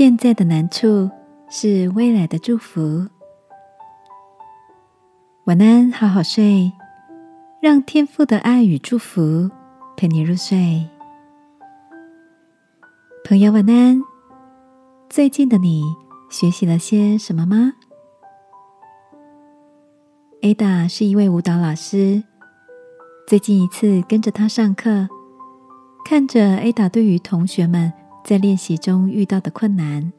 现在的难处是未来的祝福。晚安，好好睡，让天父的爱与祝福陪你入睡。朋友，晚安。最近的你学习了些什么吗？Ada 是一位舞蹈老师。最近一次跟着他上课，看着 Ada 对于同学们在练习中遇到的困难，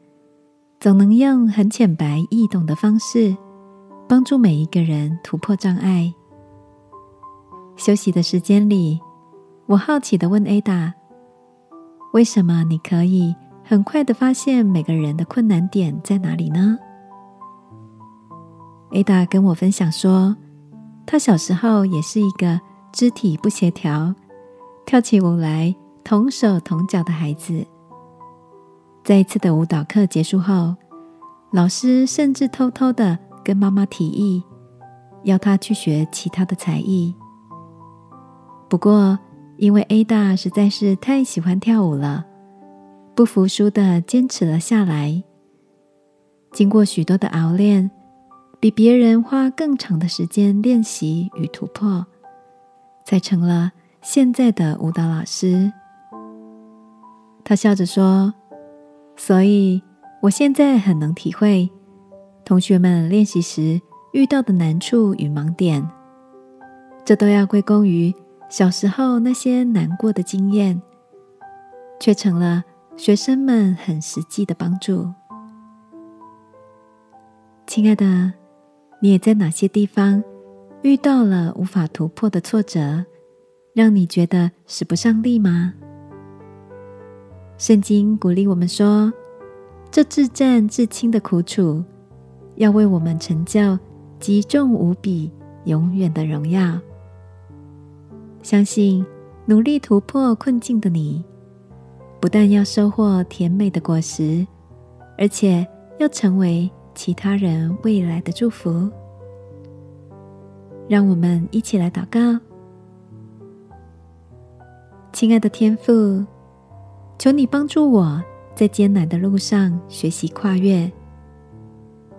总能用很浅白易懂的方式帮助每一个人突破障碍。休息的时间里，我好奇的问 Ada：“ 为什么你可以？”很快的发现每个人的困难点在哪里呢？Ada 跟我分享说，他小时候也是一个肢体不协调、跳起舞来同手同脚的孩子。在一次的舞蹈课结束后，老师甚至偷偷的跟妈妈提议，要她去学其他的才艺。不过，因为 Ada 实在是太喜欢跳舞了。不服输的坚持了下来，经过许多的熬练，比别人花更长的时间练习与突破，才成了现在的舞蹈老师。他笑着说：“所以我现在很能体会同学们练习时遇到的难处与盲点，这都要归功于小时候那些难过的经验，却成了。”学生们很实际的帮助，亲爱的，你也在哪些地方遇到了无法突破的挫折，让你觉得使不上力吗？圣经鼓励我们说：“这至战至轻的苦楚，要为我们成就极重无比、永远的荣耀。”相信努力突破困境的你。不但要收获甜美的果实，而且要成为其他人未来的祝福。让我们一起来祷告，亲爱的天父，求你帮助我在艰难的路上学习跨越，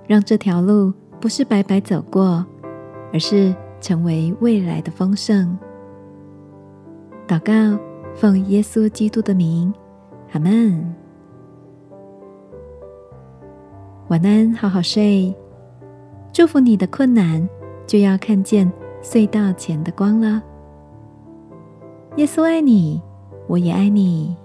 让这条路不是白白走过，而是成为未来的丰盛。祷告，奉耶稣基督的名。阿门。晚安，好好睡。祝福你的困难就要看见隧道前的光了。耶稣爱你，我也爱你。